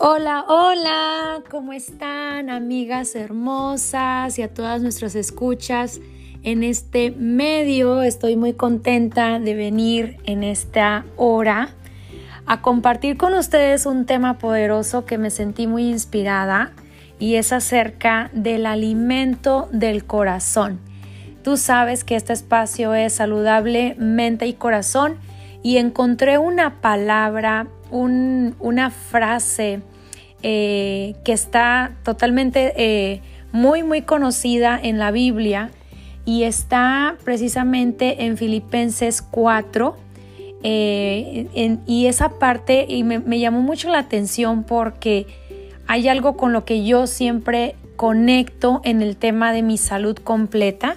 Hola, hola, ¿cómo están amigas hermosas y a todas nuestras escuchas en este medio? Estoy muy contenta de venir en esta hora a compartir con ustedes un tema poderoso que me sentí muy inspirada y es acerca del alimento del corazón. Tú sabes que este espacio es saludable, mente y corazón y encontré una palabra una frase eh, que está totalmente eh, muy, muy conocida en la Biblia y está precisamente en Filipenses 4. Eh, y esa parte y me, me llamó mucho la atención porque hay algo con lo que yo siempre conecto en el tema de mi salud completa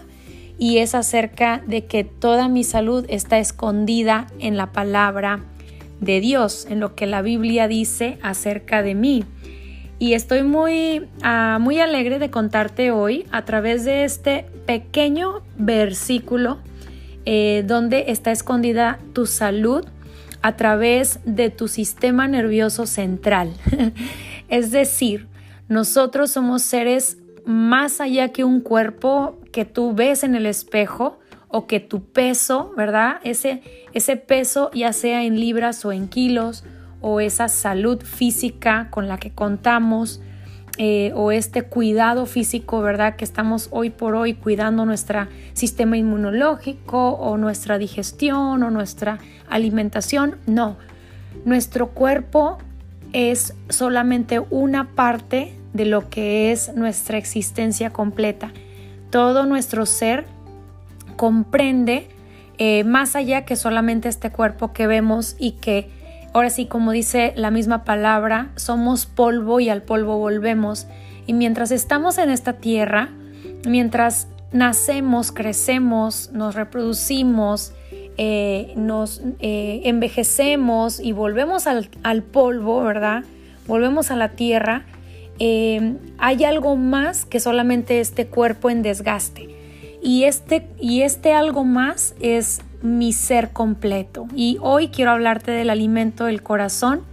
y es acerca de que toda mi salud está escondida en la palabra de Dios, en lo que la Biblia dice acerca de mí. Y estoy muy, ah, muy alegre de contarte hoy a través de este pequeño versículo eh, donde está escondida tu salud a través de tu sistema nervioso central. es decir, nosotros somos seres más allá que un cuerpo que tú ves en el espejo, o que tu peso, ¿verdad? Ese, ese peso, ya sea en libras o en kilos, o esa salud física con la que contamos, eh, o este cuidado físico, ¿verdad? Que estamos hoy por hoy cuidando nuestro sistema inmunológico o nuestra digestión o nuestra alimentación. No, nuestro cuerpo es solamente una parte de lo que es nuestra existencia completa. Todo nuestro ser comprende eh, más allá que solamente este cuerpo que vemos y que ahora sí, como dice la misma palabra, somos polvo y al polvo volvemos. Y mientras estamos en esta tierra, mientras nacemos, crecemos, nos reproducimos, eh, nos eh, envejecemos y volvemos al, al, polvo, ¿verdad? Volvemos a la tierra, hay algo más que solamente este cuerpo en desgaste. Y este, y este algo más es mi ser completo. Y hoy quiero hablarte del alimento del corazón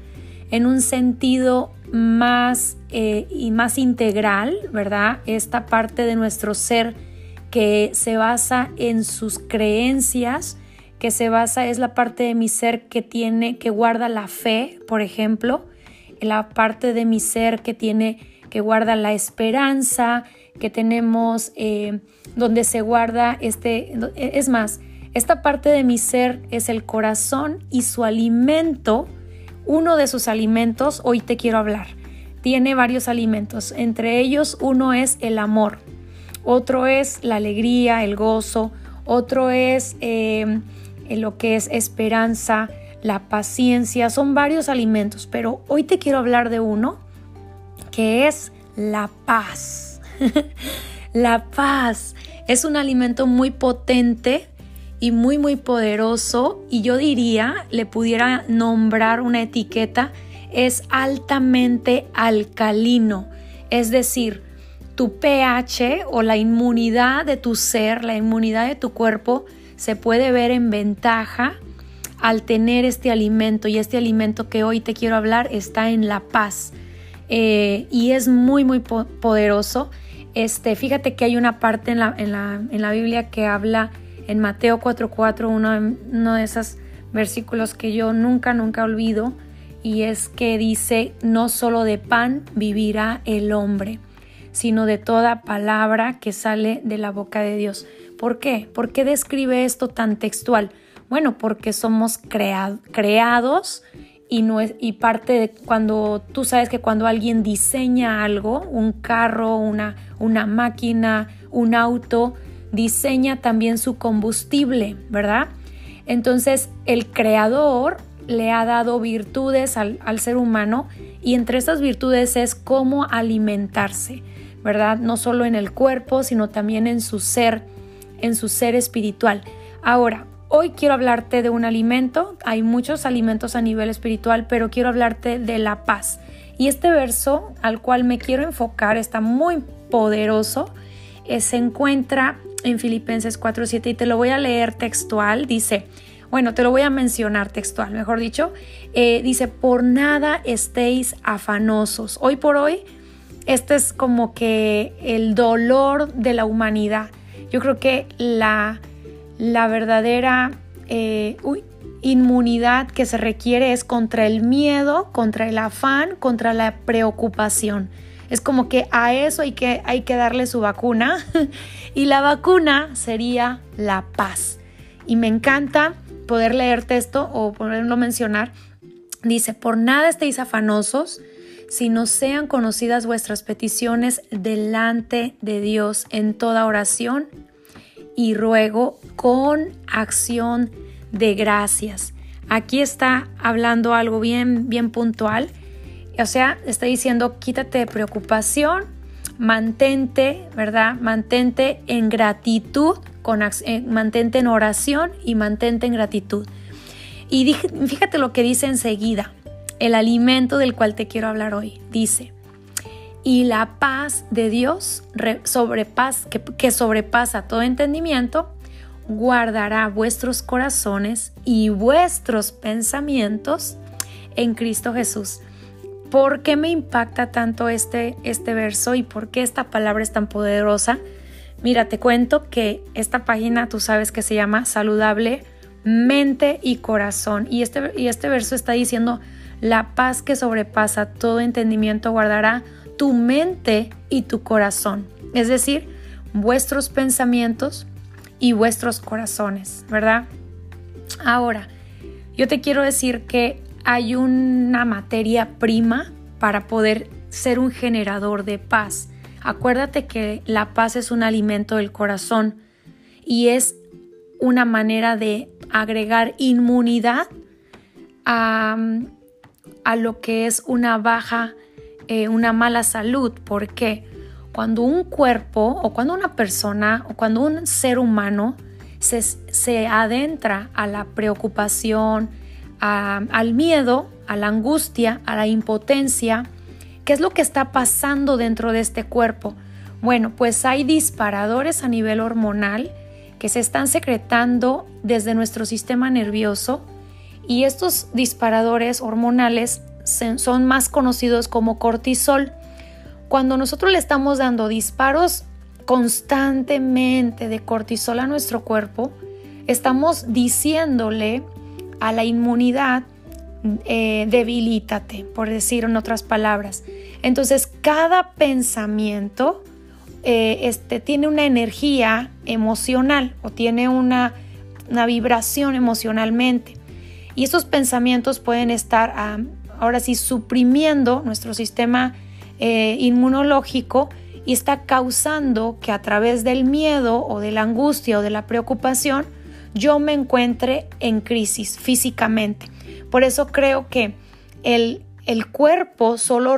en un sentido más eh, y más integral, ¿verdad? Esta parte de nuestro ser que se basa en sus creencias, que se basa, es la parte de mi ser que tiene, que guarda la fe, por ejemplo, la parte de mi ser que tiene, que guarda la esperanza, que tenemos eh, donde se guarda este, es más, esta parte de mi ser es el corazón y su alimento, uno de sus alimentos, hoy te quiero hablar. Tiene varios alimentos, entre ellos uno es el amor, otro es la alegría, el gozo, otro es eh, lo que es esperanza, la paciencia, son varios alimentos, pero hoy te quiero hablar de uno que es la paz. La paz es un alimento muy potente y muy muy poderoso y yo diría, le pudiera nombrar una etiqueta, es altamente alcalino, es decir, tu pH o la inmunidad de tu ser, la inmunidad de tu cuerpo se puede ver en ventaja al tener este alimento y este alimento que hoy te quiero hablar está en la paz. Eh, y es muy muy poderoso este, fíjate que hay una parte en la, en la, en la Biblia que habla en Mateo 4:4, uno, uno de esos versículos que yo nunca, nunca olvido, y es que dice, no solo de pan vivirá el hombre, sino de toda palabra que sale de la boca de Dios. ¿Por qué? ¿Por qué describe esto tan textual? Bueno, porque somos creados y, parte de cuando tú sabes que cuando alguien diseña algo, un carro, una, una máquina, un auto, diseña también su combustible, ¿verdad? Entonces el creador le ha dado virtudes al, al ser humano y entre esas virtudes es cómo alimentarse, ¿verdad? No solo en el cuerpo, sino también en su ser, en su ser espiritual. Ahora, Hoy quiero hablarte de un alimento, hay muchos alimentos a nivel espiritual, pero quiero hablarte de la paz. Y este verso al cual me quiero enfocar está muy poderoso, eh, se encuentra en Filipenses 4:7 y te lo voy a leer textual, dice, bueno, te lo voy a mencionar textual, mejor dicho, eh, dice, por nada estéis afanosos. Hoy por hoy, este es como que el dolor de la humanidad. Yo creo que la, la verdadera eh, inmunidad que se requiere es contra el miedo, contra el afán, contra la preocupación. Es como que a eso hay que, hay que darle su vacuna y la vacuna sería la paz. Y me encanta poder leerte esto o poderlo mencionar. Dice, por nada estéis afanosos, si no sean conocidas vuestras peticiones delante de Dios en toda oración y ruego con acción de gracias. Aquí está hablando algo bien, bien puntual. O sea, está diciendo, quítate de preocupación, mantente, ¿verdad? Mantente en gratitud eh, mantente en oración y mantente en gratitud. Y fíjate lo que dice enseguida, el alimento del cual te quiero hablar hoy. Dice, y la paz de Dios que, que sobrepasa todo entendimiento, guardará vuestros corazones y vuestros pensamientos en Cristo Jesús. ¿Por qué me impacta tanto este, este verso y por qué esta palabra es tan poderosa? Mira, te cuento que esta página tú sabes que se llama Saludable Mente y Corazón. Y este, y este verso está diciendo, la paz que sobrepasa todo entendimiento guardará tu mente y tu corazón. Es decir, vuestros pensamientos y vuestros corazones, ¿verdad? Ahora, yo te quiero decir que hay una materia prima para poder ser un generador de paz. Acuérdate que la paz es un alimento del corazón y es una manera de agregar inmunidad a, lo que es una baja, eh, una mala salud. porque Cuando un cuerpo o cuando una persona o cuando un ser humano se, se adentra a la preocupación, al miedo, a la angustia, a la impotencia, ¿Qué es lo que está pasando dentro de este cuerpo? Bueno, pues hay disparadores a nivel hormonal que se están secretando desde nuestro sistema nervioso y estos disparadores hormonales son más conocidos como cortisol. Cuando nosotros le estamos dando disparos constantemente de cortisol a nuestro cuerpo, estamos diciéndole a la inmunidad eh, debilítate, por decir en otras palabras. Entonces, cada pensamiento eh, este, tiene una energía emocional o tiene una, vibración emocionalmente. Y esos pensamientos pueden estar ah, ahora sí suprimiendo nuestro sistema eh, inmunológico y está causando que a través del miedo o de la angustia o de la preocupación yo me encuentre en crisis físicamente. Por eso creo que el, cuerpo solo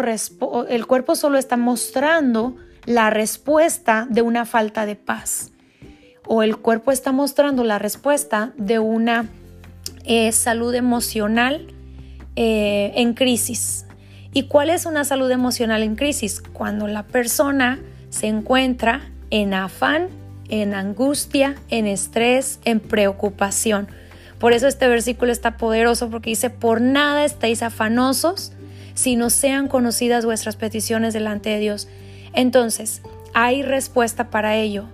el cuerpo solo está mostrando la respuesta de una falta de paz o el cuerpo está mostrando la respuesta de una eh, salud emocional eh, en crisis. ¿Y cuál es una salud emocional en crisis? Cuando la persona se encuentra en afán, en angustia, en estrés, en preocupación. Por eso este versículo está poderoso porque dice, por nada estáis afanosos si no sean conocidas vuestras peticiones delante de Dios. Entonces, hay respuesta para ello.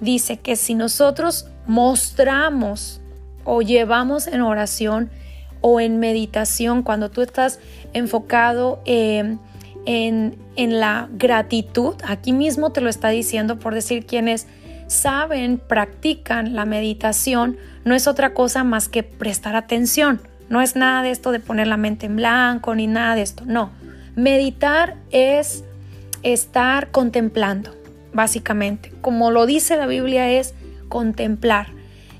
Dice que si nosotros mostramos o llevamos en oración o en meditación, cuando tú estás enfocado eh, en, en la gratitud, aquí mismo te lo está diciendo por decir quienes saben, practican la meditación, no es otra cosa más que prestar atención. No es nada de esto de poner la mente en blanco ni nada de esto. No. Meditar es estar contemplando, básicamente. Como lo dice la Biblia es contemplar.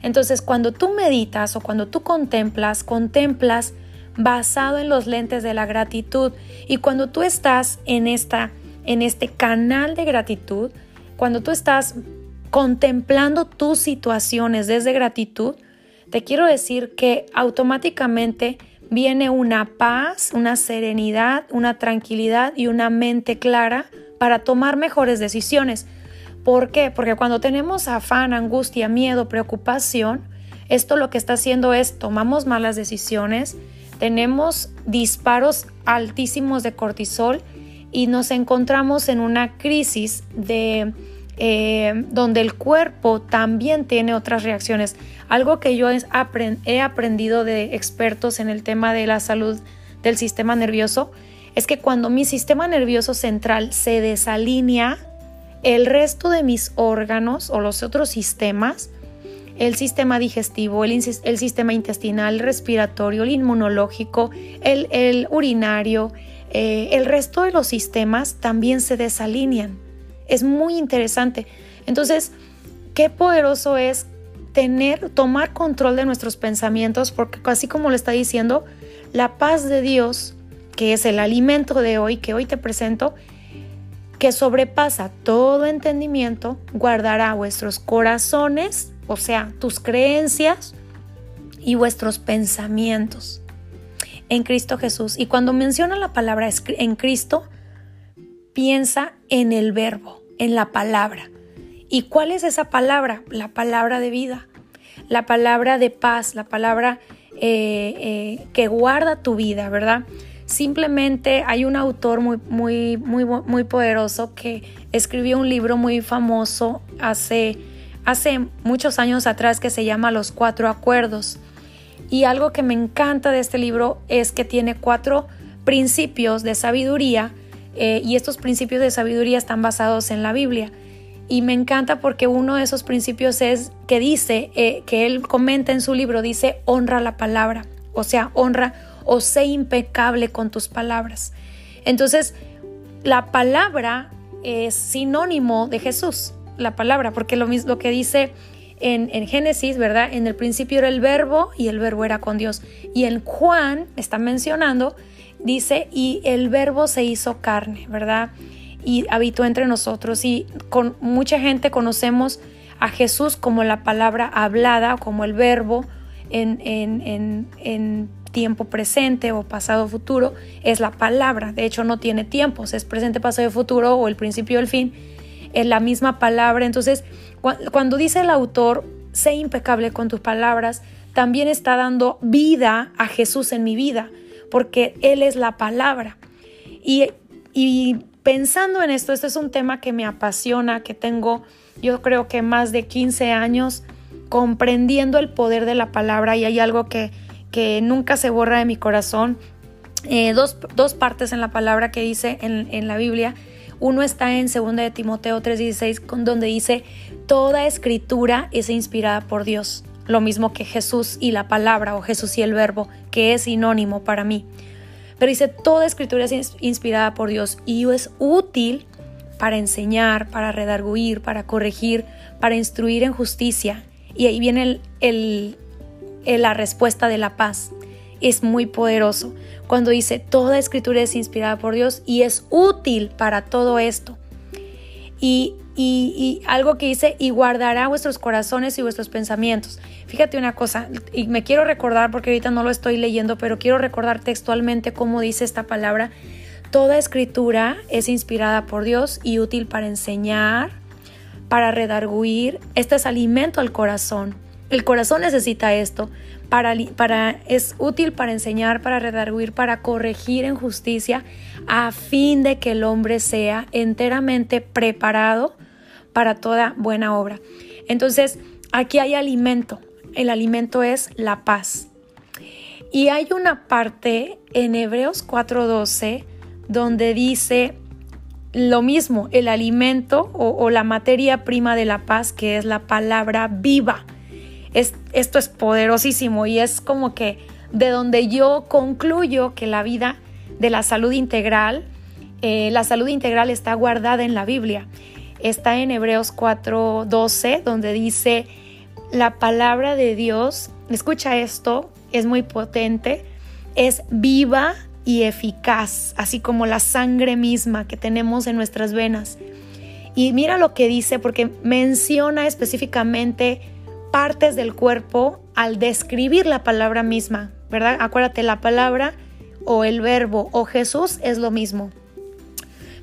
Entonces, cuando tú meditas o cuando tú contemplas, contemplas basado en los lentes de la gratitud. Y cuando tú estás en esta en este canal de gratitud, cuando tú estás contemplando tus situaciones desde gratitud, te quiero decir que automáticamente viene una paz, una serenidad, una tranquilidad y una mente clara para tomar mejores decisiones. ¿Por qué? Porque cuando tenemos afán, angustia, miedo, preocupación, Esto lo que está haciendo es tomamos malas decisiones, tenemos disparos altísimos de cortisol y nos encontramos en una crisis de eh, donde el cuerpo también tiene otras reacciones. Algo que yo he aprendido de expertos en el tema de la salud del sistema nervioso es que cuando mi sistema nervioso central se desalinea, el resto de mis órganos o los otros sistemas, el sistema digestivo, el, sistema intestinal, el respiratorio, el inmunológico, el, urinario, eh, el resto de los sistemas también se desalinean. Es muy interesante. Entonces, qué poderoso es tener, tomar control de nuestros pensamientos, porque así como lo está diciendo, la paz de Dios, que es el alimento de hoy, que hoy te presento, que sobrepasa todo entendimiento, guardará vuestros corazones, o sea, tus creencias y vuestros pensamientos en Cristo Jesús. Y cuando menciona la palabra en Cristo, piensa en el verbo, en la palabra. ¿Y cuál es esa palabra? La palabra de vida, la palabra de paz, la palabra eh, eh, que guarda tu vida, ¿verdad? Simplemente hay un autor muy, muy, muy, muy poderoso que escribió un libro muy famoso hace, hace muchos años atrás que se llama Los Cuatro Acuerdos. Y algo que me encanta de este libro es que tiene cuatro principios de sabiduría eh, y estos principios de sabiduría están basados en la Biblia. Y me encanta porque uno de esos principios es que dice, eh, que él comenta en su libro, dice, honra la palabra, o sea, honra o sé impecable con tus palabras. Entonces, la palabra es sinónimo de Jesús, la palabra, porque lo mismo que dice en, en, Génesis, ¿verdad? En el principio era el verbo y el verbo era con Dios. Y en Juan está mencionando, dice, y el verbo se hizo carne, ¿verdad? Y habitó entre nosotros. Y con mucha gente conocemos a Jesús como la palabra hablada, como el verbo en, en, en tiempo presente o pasado futuro es la palabra. De hecho, no tiene tiempos, es presente, pasado y futuro o el principio y el fin. Es la misma palabra. Entonces, cuando dice el autor, sé impecable con tus palabras, también está dando vida a Jesús en mi vida, porque Él es la palabra. Y, y pensando en esto, este es un tema que me apasiona, que tengo yo creo que más de 15 años comprendiendo el poder de la palabra y hay algo que que nunca se borra de mi corazón. Eh, dos, partes en la palabra que dice en, la Biblia. Uno está en 2 de Timoteo 3:16, donde dice, toda escritura es inspirada por Dios. Lo mismo que Jesús y la palabra o Jesús y el verbo, que es sinónimo para mí. Pero dice, toda escritura es inspirada por Dios y es útil para enseñar, para redarguir, para corregir, para instruir en justicia. Y ahí viene el la respuesta de la paz. Es muy poderoso cuando dice, toda escritura es inspirada por Dios y es útil para todo esto. Y, y, algo que dice, y guardará vuestros corazones y vuestros pensamientos. Fíjate una cosa, y me quiero recordar porque ahorita no lo estoy leyendo, pero quiero recordar textualmente cómo dice esta palabra. Toda escritura es inspirada por Dios y útil para enseñar, para redarguir. Este es alimento al corazón el corazón necesita esto. Para, para, es útil para enseñar, para redarguir, para corregir en justicia, a fin de que el hombre sea enteramente preparado para toda buena obra. Entonces, aquí hay alimento. El alimento es la paz. Y hay una parte en Hebreos 4:12 donde dice lo mismo, el alimento o, o la materia prima de la paz, que es la palabra viva esto es poderosísimo y es como que de donde yo concluyo que la vida de la salud integral, eh, la salud integral está guardada en la Biblia. Está en Hebreos 4:12, donde dice, la palabra de Dios, escucha esto, es muy potente, es viva y eficaz, así como la sangre misma que tenemos en nuestras venas. Y mira lo que dice, porque menciona específicamente partes del cuerpo al describir la palabra misma, ¿verdad? Acuérdate, la palabra o el verbo o Jesús es lo mismo.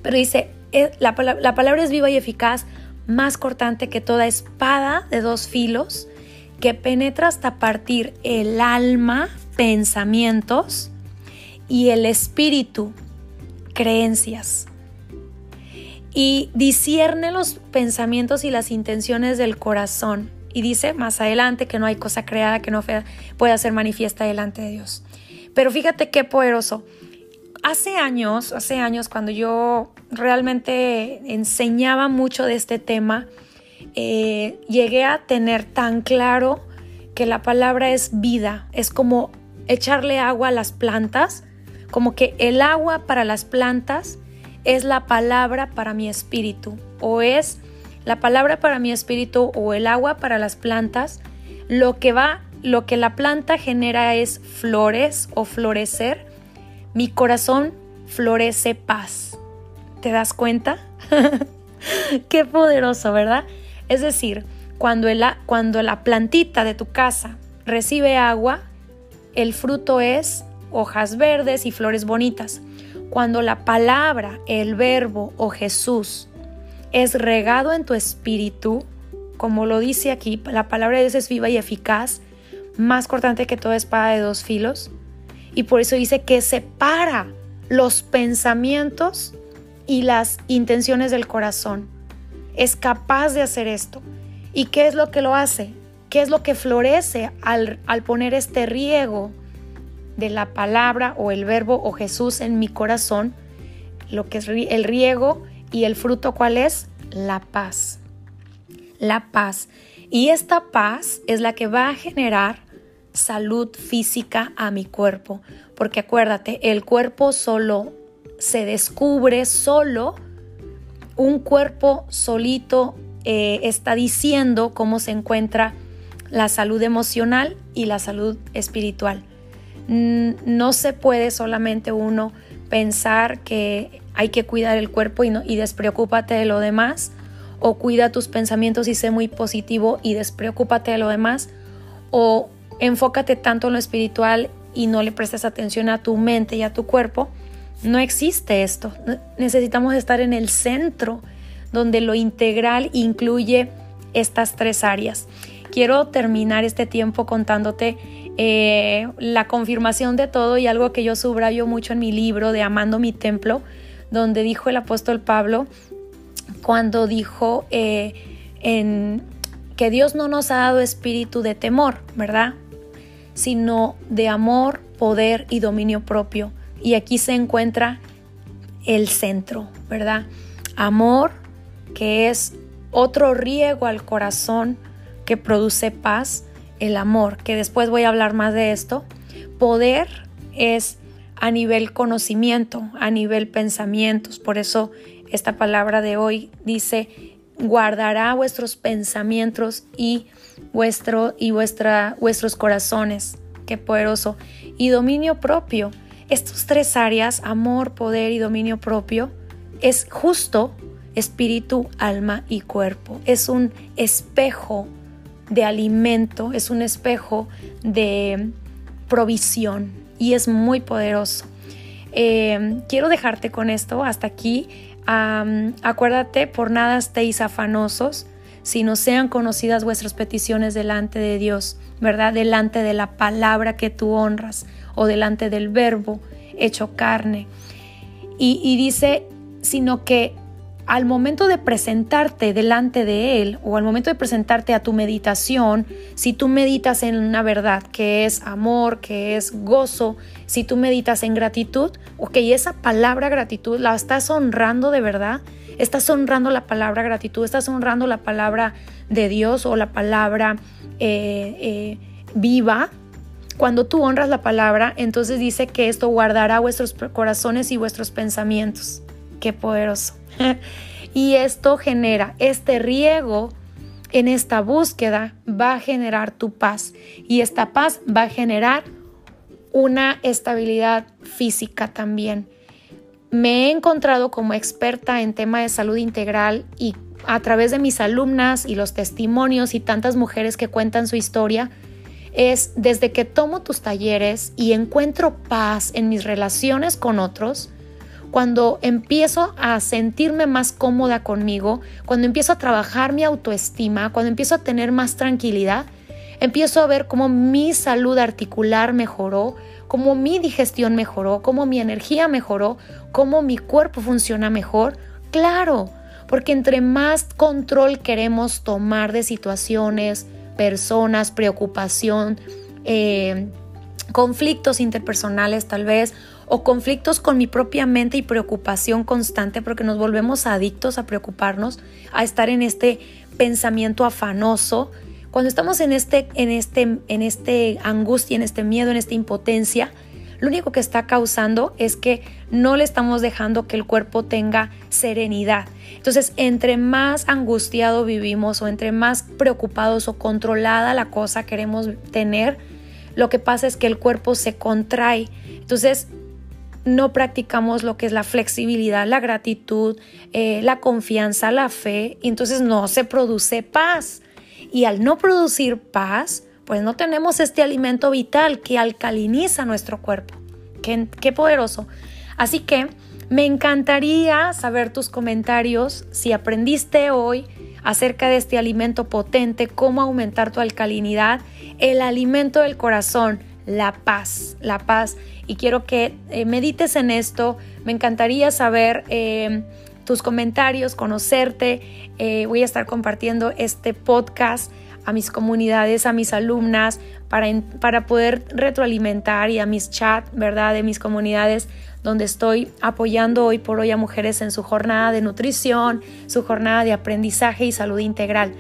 Pero dice, eh, la, la palabra es viva y eficaz, más cortante que toda espada de dos filos, que penetra hasta partir el alma, pensamientos, y el espíritu, creencias. Y discierne los pensamientos y las intenciones del corazón. Y dice más adelante que no hay cosa creada que no pueda ser manifiesta delante de Dios. Pero fíjate qué poderoso. Hace años, hace años cuando yo realmente enseñaba mucho de este tema, eh, llegué a tener tan claro que la palabra es vida, es como echarle agua a las plantas como que el agua para las plantas es la palabra para mi espíritu o es la palabra para mi espíritu o el agua para las plantas, lo que va, lo que la planta genera es flores o florecer. Mi corazón florece paz. ¿Te das cuenta? Qué poderoso, ¿verdad? Es decir, cuando, cuando la plantita de tu casa recibe agua, el fruto es hojas verdes y flores bonitas. Cuando la palabra, el verbo o Jesús es regado en tu espíritu, como lo dice aquí, la palabra de Dios es viva y eficaz, más cortante que toda espada de dos filos. Y por eso dice que separa los pensamientos y las intenciones del corazón. Es capaz de hacer esto. ¿Y qué es lo que lo hace? ¿Qué es lo que florece al, al poner este riego de la palabra o el verbo o Jesús en mi corazón, lo que es el riego y el fruto cuál es? La paz. La paz. Y esta paz es la que va a generar salud física a mi cuerpo. Porque acuérdate, el cuerpo solo se descubre solo, un cuerpo solito eh, está diciendo cómo se encuentra la salud emocional y la salud espiritual. No se puede solamente uno pensar que hay que cuidar el cuerpo y, no, y despreocúpate de lo demás, o cuida tus pensamientos y sé muy positivo y despreocúpate de lo demás, o enfócate tanto en lo espiritual y no le prestes atención a tu mente y a tu cuerpo. No existe esto. Necesitamos estar en el centro, donde lo integral incluye estas tres áreas. Quiero terminar este tiempo contándote eh, la confirmación de todo y algo que yo subrayo mucho en mi libro de Amando mi templo, donde dijo el apóstol Pablo cuando dijo eh, en, que Dios no nos ha dado espíritu de temor, ¿verdad? Sino de amor, poder y dominio propio. Y aquí se encuentra el centro, ¿verdad? Amor, que es otro riego al corazón que produce paz, el amor, que después voy a hablar más de esto. Poder es a nivel conocimiento, a nivel pensamientos. Por eso esta palabra de hoy dice, guardará vuestros pensamientos y, vuestro, y vuestra, vuestros corazones. Qué poderoso. Y dominio propio. Estos tres áreas, amor, poder y dominio propio, es justo espíritu, alma y cuerpo. Es un espejo de alimento, es un espejo de provisión y es muy poderoso. Eh, quiero dejarte con esto hasta aquí. acuérdate, por nada estéis afanosos, sino sean conocidas vuestras peticiones delante de Dios, ¿verdad? Delante de la palabra que tú honras o delante del verbo hecho carne. Y dice, sino que al momento de presentarte delante de Él o al momento de presentarte a tu meditación, si tú meditas en una verdad que es amor, que es gozo, si tú meditas en gratitud, ok, esa palabra gratitud la estás honrando de verdad, estás honrando la palabra gratitud, estás honrando la palabra de Dios o la palabra eh, eh, viva. Cuando tú honras la palabra, entonces dice que esto guardará vuestros corazones y vuestros pensamientos. Qué poderoso. y esto genera este riego en esta búsqueda va a generar tu paz y esta paz va a generar una estabilidad física también. Me he encontrado como experta en tema de salud integral y a través de mis alumnas y los testimonios y tantas mujeres que cuentan su historia, es desde que tomo tus talleres y encuentro paz en mis relaciones con otros, cuando empiezo a sentirme más cómoda conmigo, cuando empiezo a trabajar mi autoestima, cuando empiezo a tener más tranquilidad, empiezo a ver cómo mi salud articular mejoró, cómo mi digestión mejoró, cómo mi energía mejoró, cómo mi cuerpo funciona mejor. Claro, porque entre más control queremos tomar de situaciones, personas, preocupación, eh, conflictos interpersonales tal vez, o conflictos con mi propia mente y preocupación constante, porque nos volvemos adictos a preocuparnos, a estar en este pensamiento afanoso. Cuando estamos en este, en este, en este angustia, en este miedo, en esta impotencia, lo único que está causando es que no le estamos dejando que el cuerpo tenga serenidad. Entonces, entre más angustiado vivimos o entre más preocupados o controlada la cosa queremos tener, lo que pasa es que el cuerpo se contrae. Entonces, no practicamos lo que es la flexibilidad, la gratitud, eh, la confianza, la fe, y entonces no se produce paz. Y al no producir paz, pues no tenemos este alimento vital que alcaliniza nuestro cuerpo. Qué, qué poderoso. Así que me encantaría saber tus comentarios si aprendiste hoy acerca de este alimento potente, cómo aumentar tu alcalinidad, el alimento del corazón, la paz, la paz. Y quiero que eh, medites en esto. Me encantaría saber eh, tus comentarios, conocerte. Eh, voy a estar compartiendo este podcast a mis comunidades, a mis alumnas, para, para poder retroalimentar y a mis chats, ¿verdad? De mis comunidades donde estoy apoyando hoy por hoy a mujeres en su jornada de nutrición, su jornada de aprendizaje y salud integral.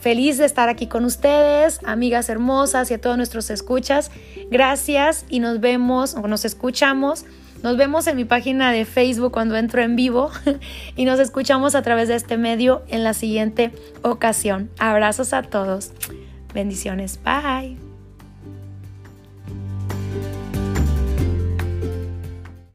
Feliz de estar aquí con ustedes, amigas hermosas y a todos nuestros escuchas. Gracias y nos vemos o nos escuchamos. Nos vemos en mi página de Facebook cuando entro en vivo y nos escuchamos a través de este medio en la siguiente ocasión. Abrazos a todos. Bendiciones. Bye.